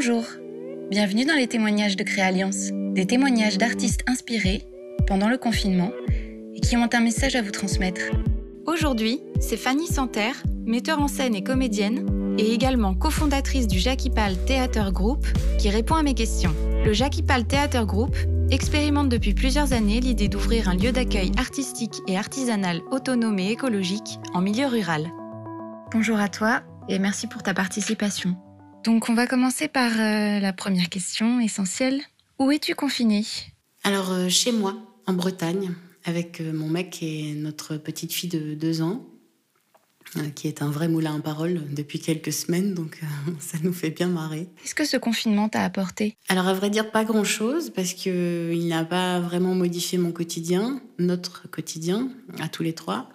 Bonjour, bienvenue dans les témoignages de Créalliance, des témoignages d'artistes inspirés pendant le confinement et qui ont un message à vous transmettre. Aujourd'hui, c'est Fanny Santerre, metteur en scène et comédienne, et également cofondatrice du Jackie Pal Theater Group, qui répond à mes questions. Le Jackie Pal Theater Group expérimente depuis plusieurs années l'idée d'ouvrir un lieu d'accueil artistique et artisanal autonome et écologique en milieu rural. Bonjour à toi et merci pour ta participation. Donc on va commencer par euh, la première question essentielle. Où es-tu confiné Alors euh, chez moi, en Bretagne, avec euh, mon mec et notre petite fille de deux ans, qui est un vrai moulin à parole depuis quelques semaines, donc ça nous fait bien marrer. Qu'est-ce que ce confinement t'a apporté? Alors à vrai dire, pas grand-chose, parce qu'il n'a pas vraiment modifié mon quotidien, notre quotidien, à tous les trois.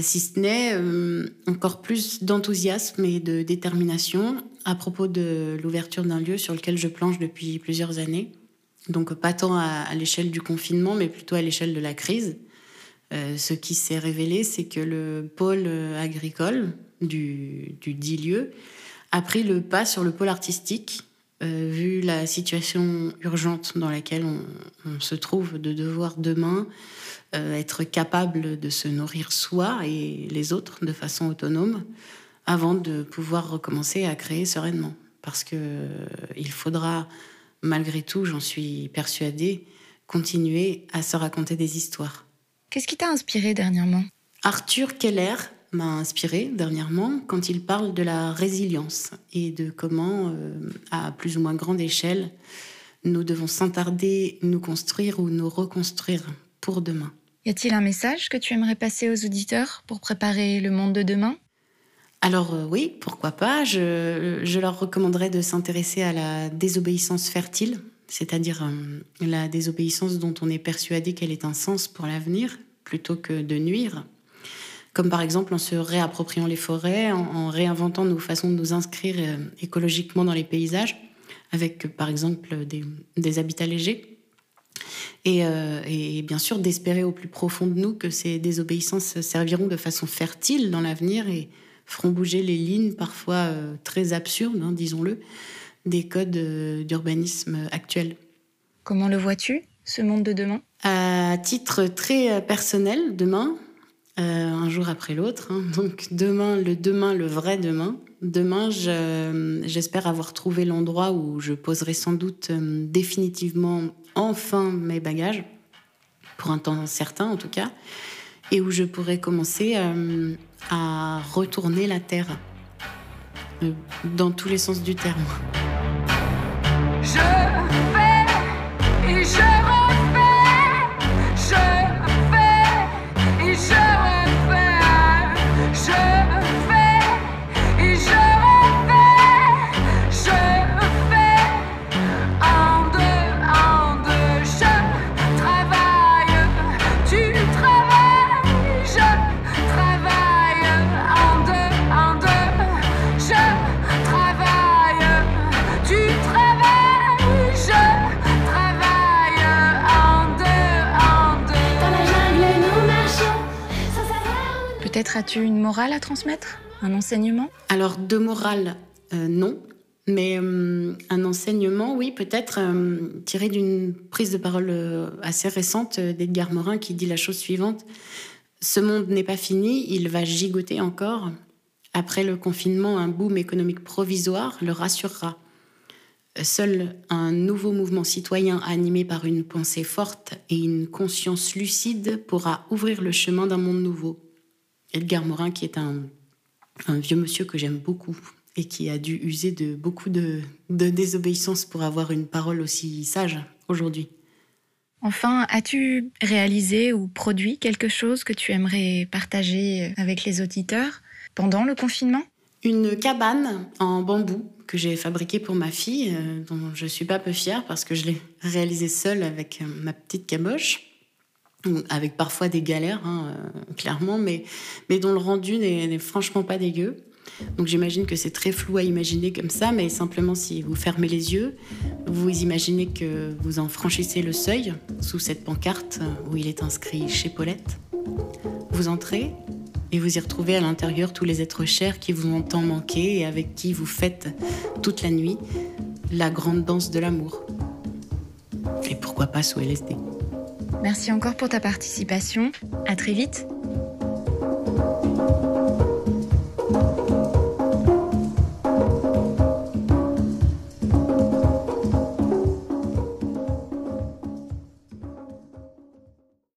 Si ce n'est euh, encore plus d'enthousiasme et de détermination à propos de l'ouverture d'un lieu sur lequel je planche depuis plusieurs années. Donc pas tant à, l'échelle du confinement, mais plutôt à l'échelle de la crise. Euh, ce qui s'est révélé, c'est que le pôle agricole du, dit lieu a pris le pas sur le pôle artistique, vu la situation urgente dans laquelle on se trouve de devoir demain euh, être capable de se nourrir soi et les autres de façon autonome avant de pouvoir recommencer à créer sereinement. Parce que euh, il faudra, malgré tout, j'en suis persuadée, continuer à se raconter des histoires. Qu'est-ce qui t'a inspiré dernièrement? Arthur Keller m'a inspiré dernièrement quand il parle de la résilience et de comment, euh, à plus ou moins grande échelle, nous devons sans tarder nous construire ou nous reconstruire pour demain. Y a-t-il un message que tu aimerais passer aux auditeurs pour préparer le monde de demain? Alors euh, oui, pourquoi pas. Je, leur recommanderais de s'intéresser à la désobéissance fertile, c'est-à-dire euh, la désobéissance dont on est persuadé qu'elle est un sens pour l'avenir, plutôt que de nuire. Comme par exemple en se réappropriant les forêts, en, réinventant nos façons de nous inscrire euh, écologiquement dans les paysages, avec par exemple des habitats légers. Euh, et, bien sûr d'espérer au plus profond de nous que ces désobéissances serviront de façon fertile dans l'avenir et feront bouger les lignes parfois euh, très absurdes, hein, disons-le, des codes euh, d'urbanisme actuels. Comment le vois-tu, ce monde de demain? À titre très personnel, demain, un jour après l'autre, hein, donc demain, le demain, le vrai demain. Demain, j'espère avoir trouvé l'endroit où je poserai sans doute définitivement enfin mes bagages, pour un temps certain en tout cas, et où je pourrais commencer euh, à retourner la terre, euh, dans tous les sens du terme. Peut-être as-tu une morale à transmettre? Un enseignement? Alors, de morale, euh, non. Mais euh, un enseignement, oui, peut-être euh, tiré d'une prise de parole assez récente d'Edgar Morin qui dit la chose suivante. Ce monde n'est pas fini, il va gigoter encore. Après le confinement, un boom économique provisoire le rassurera. Seul un nouveau mouvement citoyen animé par une pensée forte et une conscience lucide pourra ouvrir le chemin d'un monde nouveau. Edgar Morin, qui est un, vieux monsieur que j'aime beaucoup et qui a dû user de beaucoup de, désobéissance pour avoir une parole aussi sage aujourd'hui. Enfin, as-tu réalisé ou produit quelque chose que tu aimerais partager avec les auditeurs pendant le confinement? Une cabane en bambou que j'ai fabriquée pour ma fille, euh, dont je suis pas peu fière parce que je l'ai réalisée seule avec euh, ma petite caboche avec parfois des galères, hein, euh, clairement, mais, mais dont le rendu n'est franchement pas dégueu. Donc j'imagine que c'est très flou à imaginer comme ça, mais simplement si vous fermez les yeux, vous imaginez que vous en franchissez le seuil sous cette pancarte où il est inscrit chez Paulette. Vous entrez Et vous y retrouvez à l'intérieur tous les êtres chers qui vous ont tant manqué et avec qui vous faites toute la nuit la grande danse de l'amour. Et pourquoi pas sous LSD Merci encore pour ta participation. À très vite